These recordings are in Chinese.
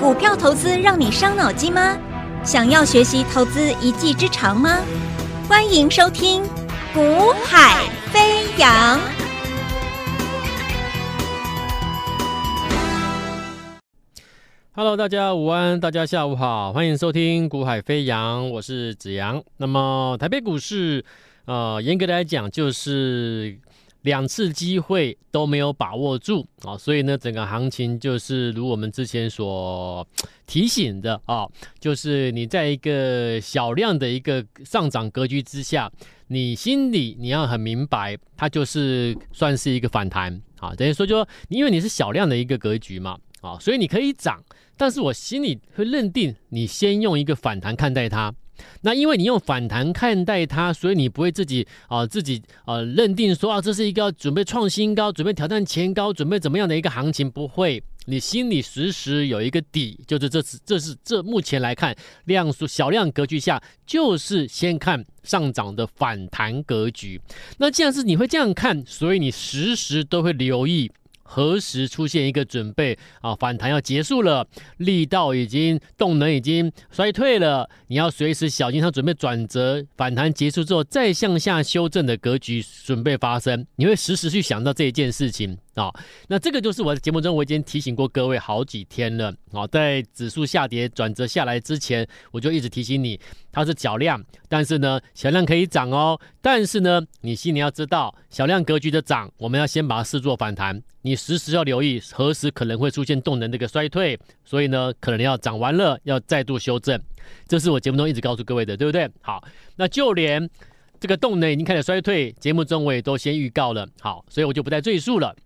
股票投资让你伤脑筋吗？想要学习投资一技之长吗？欢迎收听《股海飞扬》。Hello，大家午安，大家下午好，欢迎收听《股海飞扬》，我是子阳。那么台北股市，呃，严格来讲就是。两次机会都没有把握住啊，所以呢，整个行情就是如我们之前所提醒的啊，就是你在一个小量的一个上涨格局之下，你心里你要很明白，它就是算是一个反弹啊。等于说，就说因为你是小量的一个格局嘛啊，所以你可以涨，但是我心里会认定你先用一个反弹看待它。那因为你用反弹看待它，所以你不会自己啊、自己啊、呃、认定说啊这是一个准备创新高、准备挑战前高、准备怎么样的一个行情，不会，你心里时时有一个底，就是这是这是这目前来看量数小量格局下，就是先看上涨的反弹格局。那既然是你会这样看，所以你时时都会留意。何时出现一个准备啊？反弹要结束了，力道已经动能已经衰退了，你要随时小心它准备转折。反弹结束之后再向下修正的格局准备发生，你会时时去想到这一件事情啊。那这个就是我在节目中我已经提醒过各位好几天了啊，在指数下跌转折下来之前，我就一直提醒你，它是小量，但是呢，小量可以涨哦。但是呢，你心里要知道，小量格局的涨，我们要先把它视作反弹。你时时要留意何时可能会出现动能这个衰退，所以呢，可能要涨完了要再度修正，这是我节目中一直告诉各位的，对不对？好，那就连这个动能已经开始衰退，节目中我也都先预告了，好，所以我就不再赘述了。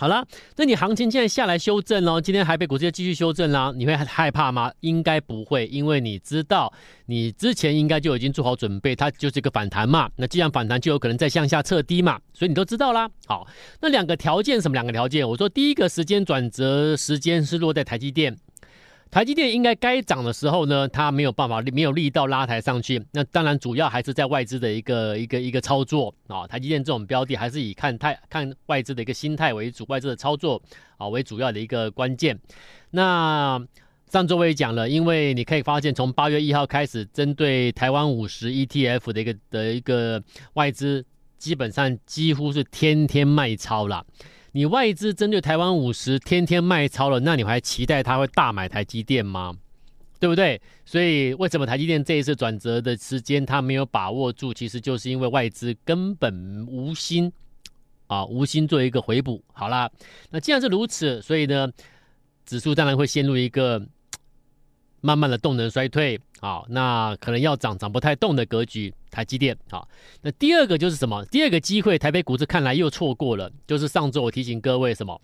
好了，那你行情现在下来修正哦，今天还被股市继续修正啦，你会害怕吗？应该不会，因为你知道你之前应该就已经做好准备，它就是一个反弹嘛。那既然反弹，就有可能再向下测低嘛，所以你都知道啦。好，那两个条件什么？两个条件，我说第一个时间转折时间是落在台积电。台积电应该该涨的时候呢，它没有办法，没有力道拉抬上去。那当然主要还是在外资的一个一个一个操作啊。台积电这种标的还是以看太看外资的一个心态为主，外资的操作啊为主要的一个关键。那上周我也讲了，因为你可以发现，从八月一号开始，针对台湾五十 ETF 的一个的一个外资，基本上几乎是天天卖超了。你外资针对台湾五十天天卖超了，那你还期待它会大买台积电吗？对不对？所以为什么台积电这一次转折的时间他没有把握住？其实就是因为外资根本无心啊，无心做一个回补。好啦，那既然是如此，所以呢，指数当然会陷入一个慢慢的动能衰退。好，那可能要涨涨不太动的格局，台积电。好，那第二个就是什么？第二个机会，台北股市看来又错过了。就是上周我提醒各位什么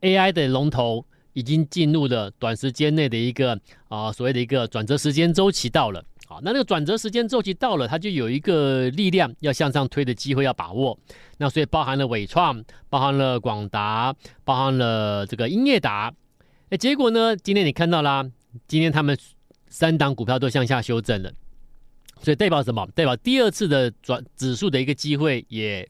？AI 的龙头已经进入了短时间内的一个啊、所谓的一个转折时间周期到了。好，那那个转折时间周期到了，它就有一个力量要向上推的机会要把握。那所以包含了纬创，包含了广达，包含了这个英业达。哎，结果呢？今天你看到啦，今天他们。三档股票都向下修正了，所以代表什么？代表第二次的转指数的一个机会也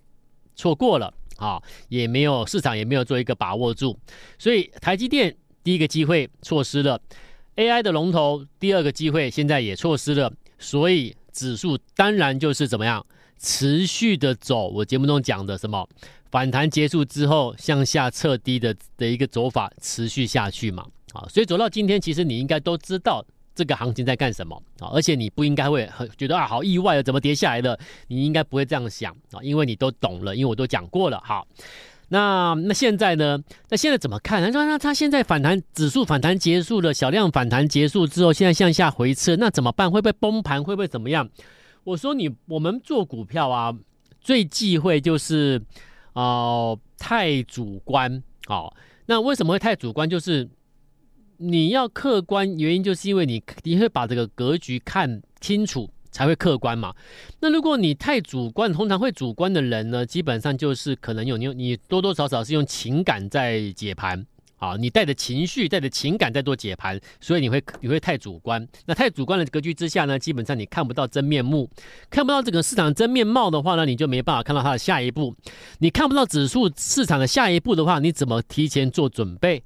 错过了啊，也没有市场也没有做一个把握住，所以台积电第一个机会错失了，AI 的龙头第二个机会现在也错失了，所以指数当然就是怎么样持续的走。我节目中讲的什么反弹结束之后向下测低的的一个走法持续下去嘛？啊，所以走到今天，其实你应该都知道。这个行情在干什么啊？而且你不应该会很觉得啊，好意外啊，怎么跌下来的？你应该不会这样想啊，因为你都懂了，因为我都讲过了。好，那那现在呢？那现在怎么看？他说那他现在反弹指数反弹结束了，小量反弹结束之后，现在向下回撤，那怎么办？会不会崩盘？会不会怎么样？我说你我们做股票啊，最忌讳就是哦、呃、太主观。好，那为什么会太主观？就是。你要客观，原因就是因为你你会把这个格局看清楚，才会客观嘛。那如果你太主观，通常会主观的人呢，基本上就是可能有你你多多少少是用情感在解盘啊，你带着情绪、带着情感在做解盘，所以你会你会太主观。那太主观的格局之下呢，基本上你看不到真面目，看不到这个市场真面貌的话呢，你就没办法看到它的下一步。你看不到指数市场的下一步的话，你怎么提前做准备？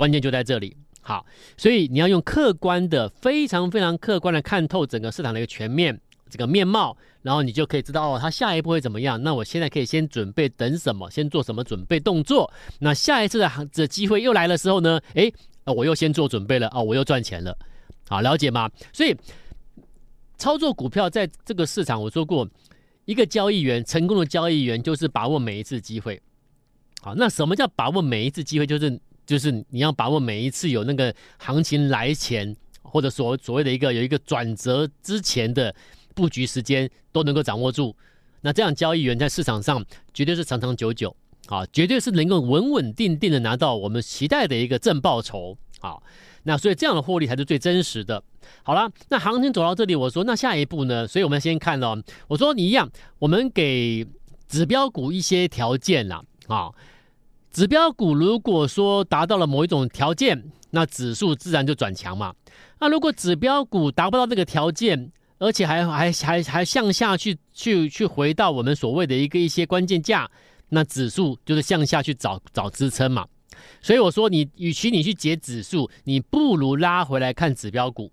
关键就在这里好，所以你要用客观的、非常非常客观的看透整个市场的一个全面这个面貌，然后你就可以知道哦，它下一步会怎么样。那我现在可以先准备等什么，先做什么准备动作。那下一次的行的机会又来的时候呢？诶，我又先做准备了哦，我又赚钱了。好，了解吗？所以操作股票在这个市场，我说过，一个交易员成功的交易员就是把握每一次机会。好，那什么叫把握每一次机会？就是。就是你要把握每一次有那个行情来前，或者所所谓的一个有一个转折之前的布局时间都能够掌握住，那这样交易员在市场上绝对是长长久久啊，绝对是能够稳稳定定的拿到我们期待的一个正报酬啊。那所以这样的获利才是最真实的。好了，那行情走到这里，我说那下一步呢？所以我们先看了，我说你一样，我们给指标股一些条件啦啊。指标股如果说达到了某一种条件，那指数自然就转强嘛。那如果指标股达不到这个条件，而且还还还还向下去去去回到我们所谓的一个一些关键价，那指数就是向下去找找支撑嘛。所以我说你，与其你去解指数，你不如拉回来看指标股。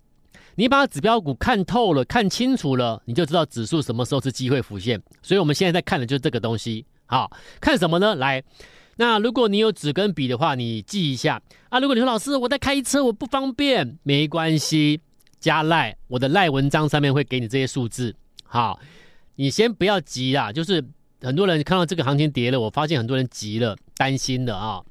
你把指标股看透了、看清楚了，你就知道指数什么时候是机会浮现。所以我们现在在看的就是这个东西。好，看什么呢？来。那如果你有纸跟笔的话，你记一下啊。如果你说老师我在开车，我不方便，没关系，加赖我的赖文章上面会给你这些数字。好，你先不要急啦，就是很多人看到这个行情跌了，我发现很多人急了，担心了啊。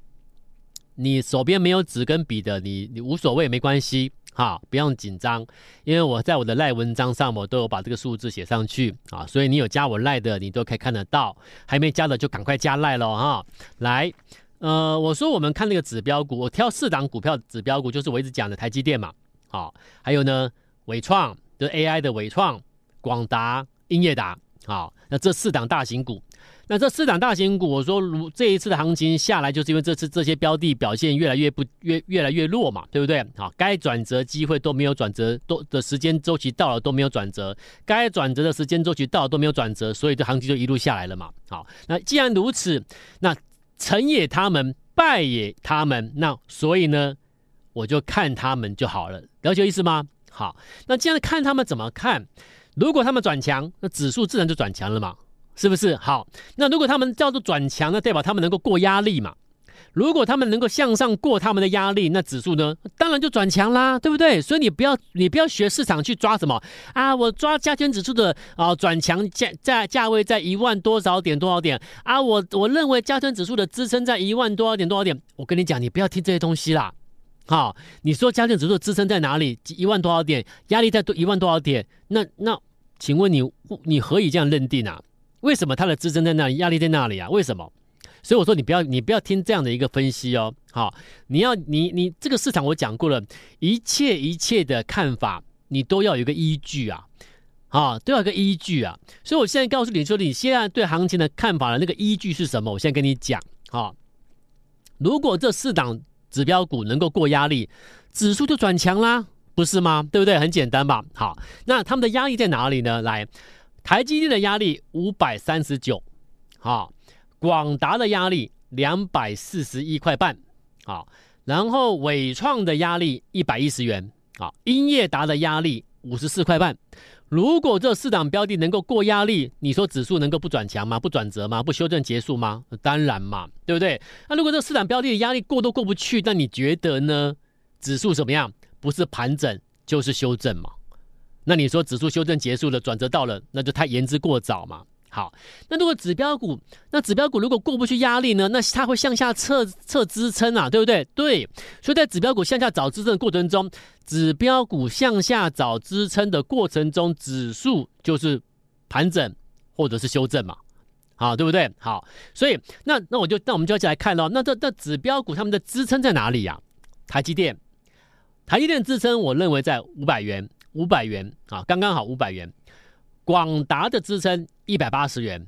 你手边没有纸跟笔的，你你无所谓，没关系。好，不用紧张，因为我在我的赖文章上，我都有把这个数字写上去啊，所以你有加我赖的，你都可以看得到；还没加的就赶快加赖了哈。来，呃，我说我们看那个指标股，我挑四档股票指标股，就是我一直讲的台积电嘛，好，还有呢伟创，就 AI 的伟创、广达、英业达，好，那这四档大型股。那这四档大型股，我说如这一次的行情下来，就是因为这次这些标的表现越来越不越越来越弱嘛，对不对？好，该转折机会都没有转折，都的时间周期到了都没有转折，该转折的时间周期到了都没有转折，所以这行情就一路下来了嘛。好，那既然如此，那成也他们，败也他们，那所以呢，我就看他们就好了，了解意思吗？好，那既然看他们怎么看，如果他们转强，那指数自然就转强了嘛。是不是好？那如果他们叫做转强，那代表他们能够过压力嘛？如果他们能够向上过他们的压力，那指数呢，当然就转强啦，对不对？所以你不要你不要学市场去抓什么啊，我抓加权指数的啊转强价在价位在一万多少点多少点啊，我我认为加权指数的支撑在一万多少点多少点。我跟你讲，你不要听这些东西啦。好，你说加权指数的支撑在哪里？一万多少点？压力在多一万多少点？那那，请问你你何以这样认定啊？为什么它的支撑在那里，压力在那里啊？为什么？所以我说你不要，你不要听这样的一个分析哦。好，你要你你这个市场我讲过了，一切一切的看法你都要有一个依据啊，啊，都要有个依据啊。所以我现在告诉你说，你现在对行情的看法的那个依据是什么？我现在跟你讲，好，如果这四档指标股能够过压力，指数就转强啦，不是吗？对不对？很简单吧？好，那他们的压力在哪里呢？来。台积电的压力五百三十九，好，广达的压力两百四十一块半，好，然后伟创的压力一百一十元，好，英业达的压力五十四块半。如果这四档标的能够过压力，你说指数能够不转强吗？不转折吗？不修正结束吗？当然嘛，对不对？那如果这四档标的的压力过都过不去，那你觉得呢？指数怎么样？不是盘整就是修正嘛。那你说指数修正结束了，转折到了，那就太言之过早嘛。好，那如果指标股，那指标股如果过不去压力呢？那它会向下测测支撑啊，对不对？对，所以在指标股向下找支撑的过程中，指标股向下找支撑的过程中，指数就是盘整或者是修正嘛，好，对不对？好，所以那那我就那我们就一起来看喽。那这这指标股他们的支撑在哪里呀、啊？台积电，台积电支撑我认为在五百元。五百元啊，刚刚好五百元。广达的支撑一百八十元，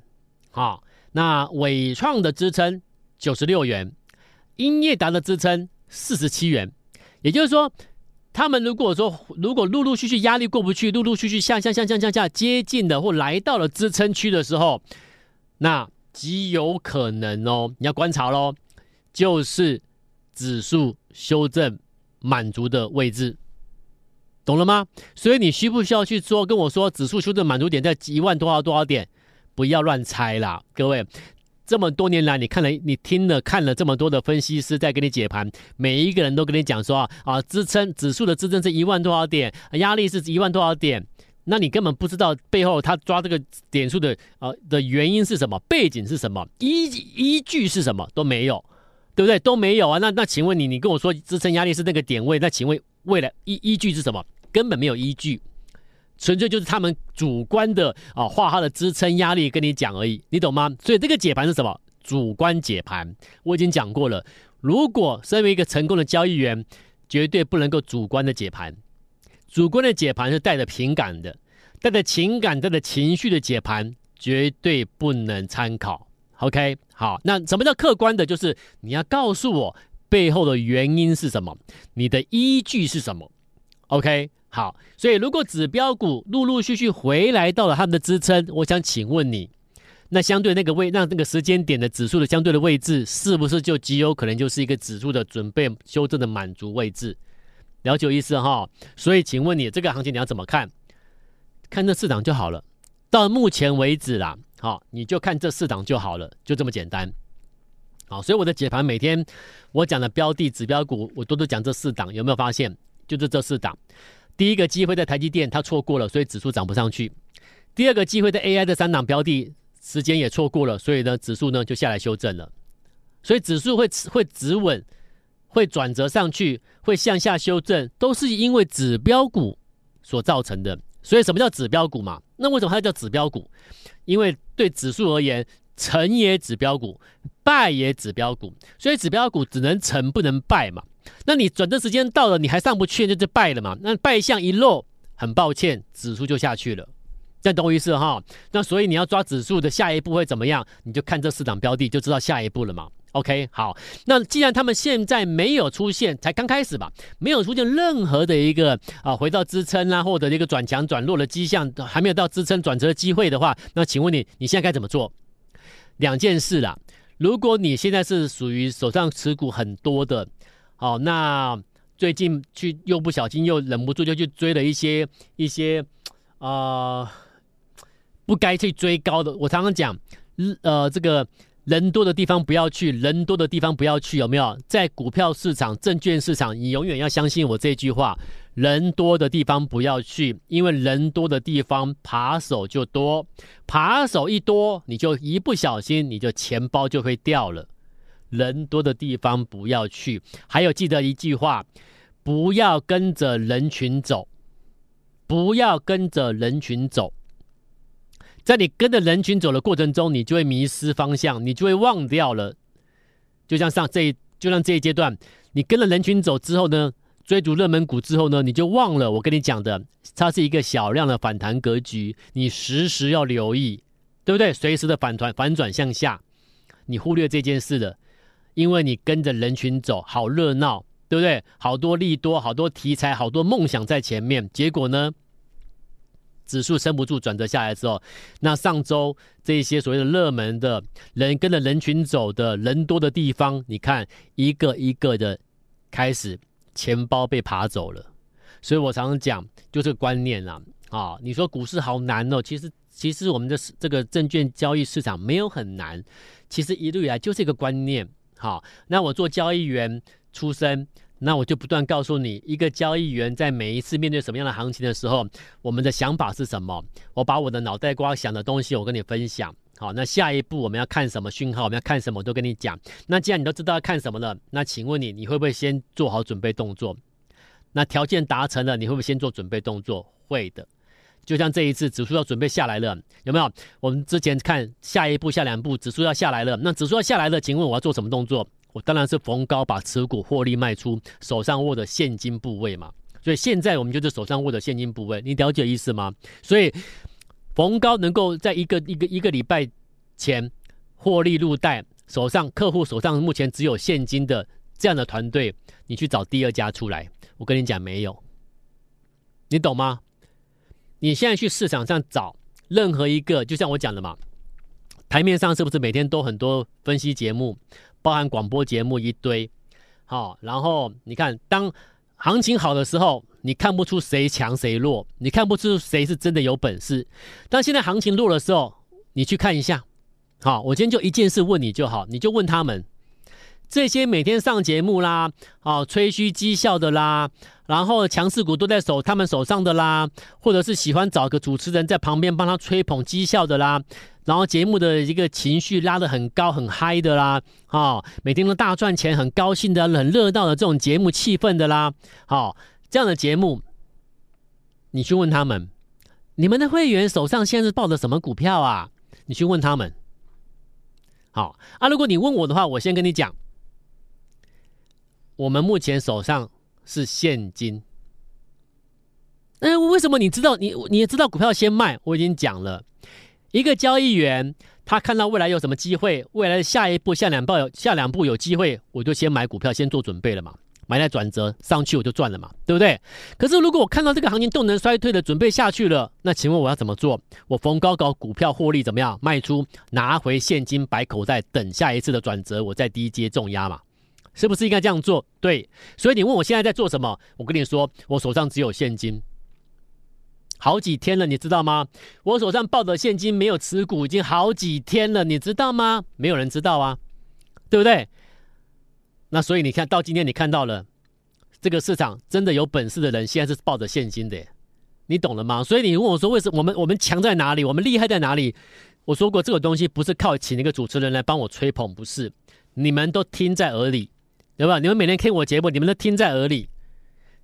好，那伟创的支撑九十六元，英业达的支撑四十七元。也就是说，他们如果说如果陆陆续续压力过不去，陆陆续续向下向下向下接近的或来到了支撑区的时候，那极有可能哦，你要观察喽，就是指数修正满足的位置，懂了吗？所以你需不需要去说跟我说指数修正满足点在一万多少多少点？不要乱猜啦，各位。这么多年来，你看了、你听了、看了这么多的分析师在给你解盘，每一个人都跟你讲说啊，啊，支撑指数的支撑是一万多少点，压力是一万多少点，那你根本不知道背后他抓这个点数的啊的原因是什么，背景是什么，依依据是什么都没有，对不对？都没有啊。那那请问你，你跟我说支撑压力是那个点位，那请问未来依依据是什么？根本没有依据。纯粹就是他们主观的啊，画他的支撑压力跟你讲而已，你懂吗？所以这个解盘是什么？主观解盘。我已经讲过了，如果身为一个成功的交易员，绝对不能够主观的解盘。主观的解盘是带着情感的，带着情感、带着情绪的解盘，绝对不能参考。OK，好，那什么叫客观的？就是你要告诉我背后的原因是什么，你的依据是什么？OK。好，所以如果指标股陆陆续续回来到了他们的支撑，我想请问你，那相对那个位，那那个时间点的指数的相对的位置，是不是就极有可能就是一个指数的准备修正的满足位置？了解意思哈？所以请问你这个行情你要怎么看？看这四档就好了。到目前为止啦，好，你就看这四档就好了，就这么简单。好，所以我的解盘每天我讲的标的指标股，我都都讲这四档，有没有发现？就是这四档。第一个机会在台积电，它错过了，所以指数涨不上去。第二个机会在 AI 的三档标的，时间也错过了，所以呢，指数呢就下来修正了。所以指数会会止稳，会转折上去，会向下修正，都是因为指标股所造成的。所以什么叫指标股嘛？那为什么它叫指标股？因为对指数而言，成也指标股，败也指标股，所以指标股只能成不能败嘛。那你转折时间到了，你还上不去，那就败了嘛。那败相一落，很抱歉，指数就下去了。这样懂我意思哈？那所以你要抓指数的下一步会怎么样？你就看这四档标的，就知道下一步了嘛。OK，好。那既然他们现在没有出现，才刚开始吧，没有出现任何的一个啊回到支撑啊，或者一个转强转弱的迹象，还没有到支撑转折的机会的话，那请问你，你现在该怎么做？两件事啦。如果你现在是属于手上持股很多的。好，那最近去又不小心又忍不住就去追了一些一些啊、呃、不该去追高的。我常常讲，呃，这个人多的地方不要去，人多的地方不要去，有没有？在股票市场、证券市场，你永远要相信我这句话：人多的地方不要去，因为人多的地方扒手就多，扒手一多，你就一不小心你就钱包就会掉了。人多的地方不要去，还有记得一句话，不要跟着人群走，不要跟着人群走。在你跟着人群走的过程中，你就会迷失方向，你就会忘掉了。就像上这一，就像这一阶段，你跟着人群走之后呢，追逐热门股之后呢，你就忘了我跟你讲的，它是一个小量的反弹格局，你时时要留意，对不对？随时的反弹反转向下，你忽略这件事了。因为你跟着人群走，好热闹，对不对？好多利多，好多题材，好多梦想在前面。结果呢，指数撑不住，转折下来之后，那上周这些所谓的热门的人跟着人群走的人多的地方，你看一个一个的开始钱包被扒走了。所以我常常讲，就这个观念啊，啊，你说股市好难哦，其实其实我们的这个证券交易市场没有很难，其实一路以来就是一个观念。好，那我做交易员出身，那我就不断告诉你，一个交易员在每一次面对什么样的行情的时候，我们的想法是什么？我把我的脑袋瓜想的东西，我跟你分享。好，那下一步我们要看什么讯号？我们要看什么？我都跟你讲。那既然你都知道要看什么了，那请问你，你会不会先做好准备动作？那条件达成了，你会不会先做准备动作？会的。就像这一次指数要准备下来了，有没有？我们之前看下一步、下两步，指数要下来了。那指数要下来了，请问我要做什么动作？我当然是逢高把持股获利卖出，手上握的现金部位嘛。所以现在我们就是手上握的现金部位，你了解意思吗？所以逢高能够在一个一个一个礼拜前获利入袋，手上客户手上目前只有现金的这样的团队，你去找第二家出来，我跟你讲没有，你懂吗？你现在去市场上找任何一个，就像我讲的嘛，台面上是不是每天都很多分析节目，包含广播节目一堆，好，然后你看，当行情好的时候，你看不出谁强谁弱，你看不出谁是真的有本事。但现在行情弱的时候，你去看一下。好，我今天就一件事问你就好，你就问他们这些每天上节目啦，哦，吹嘘绩效的啦，然后强势股都在手他们手上的啦，或者是喜欢找个主持人在旁边帮他吹捧绩效的啦。然后节目的一个情绪拉得很高很嗨的啦，哦，每天都大赚钱很高兴的很热闹的这种节目气氛的啦，好、哦，这样的节目，你去问他们，你们的会员手上现在是抱的什么股票啊？你去问他们，好啊。如果你问我的话，我先跟你讲，我们目前手上是现金。哎，为什么你知道你你也知道股票先卖？我已经讲了。一个交易员，他看到未来有什么机会，未来的下一步、下两步有下两步有机会，我就先买股票，先做准备了嘛，买在转折上去我就赚了嘛，对不对？可是如果我看到这个行情动能衰退的准备下去了，那请问我要怎么做？我逢高搞股票获利怎么样？卖出，拿回现金摆口袋，等下一次的转折，我再低接重压嘛，是不是应该这样做？对，所以你问我现在在做什么？我跟你说，我手上只有现金。好几天了，你知道吗？我手上抱的现金没有持股，已经好几天了，你知道吗？没有人知道啊，对不对？那所以你看到今天，你看到了这个市场真的有本事的人，现在是抱着现金的，你懂了吗？所以你问我说，为什么我们我们强在哪里？我们厉害在哪里？我说过，这个东西不是靠请一个主持人来帮我吹捧，不是，你们都听在耳里，对吧？你们每天听我节目，你们都听在耳里。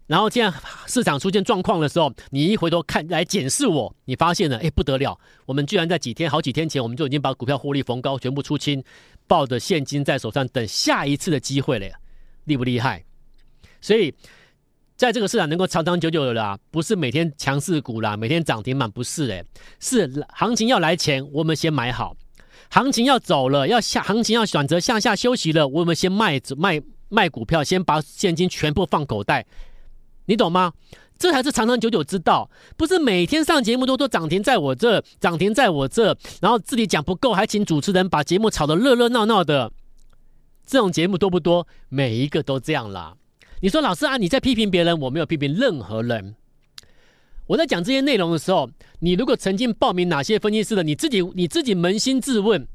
然后，这样市场出现状况的时候，你一回头看来检视我，你发现了，哎，不得了，我们居然在几天、好几天前，我们就已经把股票获利逢高全部出清，抱着现金在手上等下一次的机会了，厉不厉害？所以，在这个市场能够长长久久的啦，不是每天强势股啦，每天涨停板不是诶，是行情要来前，我们先买好；行情要走了，要下行情要选择向下休息了，我们先卖卖卖股票，先把现金全部放口袋。你懂吗？这才是长长久久之道，不是每天上节目都说涨停在我这，涨停在我这，然后自己讲不够，还请主持人把节目炒得热热闹闹的。这种节目多不多？每一个都这样啦。你说老师啊，你在批评别人，我没有批评任何人。我在讲这些内容的时候，你如果曾经报名哪些分析师的，你自己你自己扪心自问。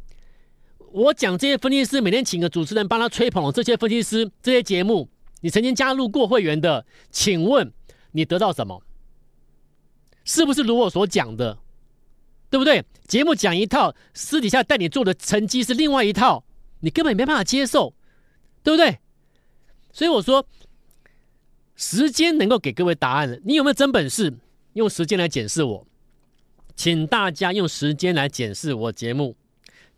我讲这些分析师，每天请个主持人帮他吹捧这些分析师，这些节目。你曾经加入过会员的，请问你得到什么？是不是如我所讲的？对不对？节目讲一套，私底下带你做的成绩是另外一套，你根本没办法接受，对不对？所以我说，时间能够给各位答案的。你有没有真本事用时间来检视我？请大家用时间来检视我节目，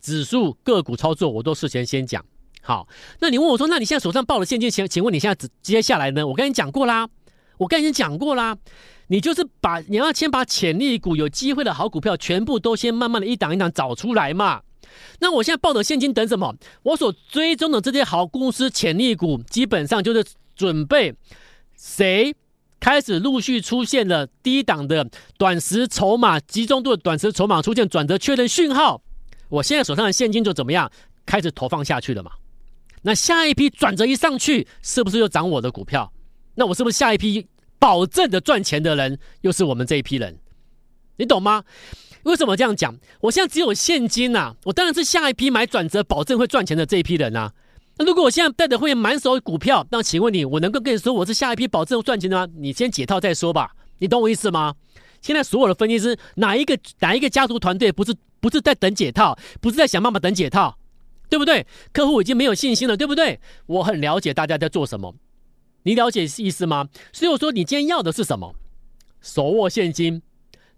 指数个股操作，我都事前先讲。好，那你问我说，那你现在手上抱了现金，请请问你现在接下来呢？我跟你讲过啦，我跟你讲过啦，你就是把你要先把潜力股、有机会的好股票全部都先慢慢的一档一档找出来嘛。那我现在抱的现金等什么？我所追踪的这些好公司潜力股，基本上就是准备谁开始陆续出现了低档的短时筹码集中度的短时筹码出现转折确认讯号，我现在手上的现金就怎么样开始投放下去了嘛。那下一批转折一上去，是不是又涨我的股票？那我是不是下一批保证的赚钱的人，又是我们这一批人？你懂吗？为什么这样讲？我现在只有现金呐、啊，我当然是下一批买转折保证会赚钱的这一批人啊。那如果我现在带的会员满手股票，那请问你，我能够跟你说我是下一批保证赚钱的吗？你先解套再说吧。你懂我意思吗？现在所有的分析师，哪一个哪一个家族团队不是不是在等解套，不是在想办法等解套？对不对？客户已经没有信心了，对不对？我很了解大家在做什么，你了解意思吗？所以我说，你今天要的是什么？手握现金，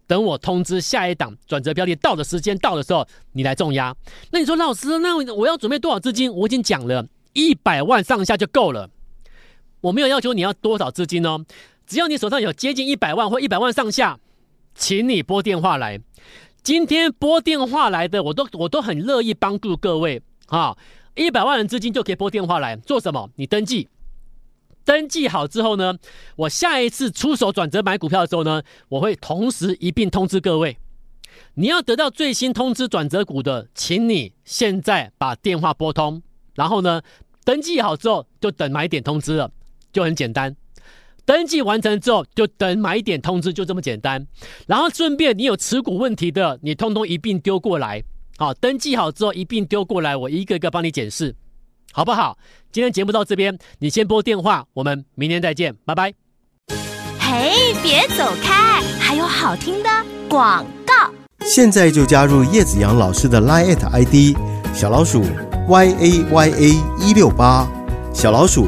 等我通知下一档转折标的到的时间到的时候，你来重压。那你说，老师，那我要准备多少资金？我已经讲了，一百万上下就够了。我没有要求你要多少资金哦，只要你手上有接近一百万或一百万上下，请你拨电话来。今天拨电话来的，我都我都很乐意帮助各位。啊，一百万人资金就可以拨电话来做什么？你登记，登记好之后呢，我下一次出手转折买股票的时候呢，我会同时一并通知各位。你要得到最新通知转折股的，请你现在把电话拨通，然后呢，登记好之后就等买点通知了，就很简单。登记完成之后，就等买点通知，就这么简单。然后顺便你有持股问题的，你通通一并丢过来。好，登记好之后一并丢过来，我一个一个帮你检视，好不好？今天节目到这边，你先拨电话，我们明天再见，拜拜。嘿，别走开，还有好听的广告。现在就加入叶子阳老师的 Line ID 小老鼠 y a y a 一六八，小老鼠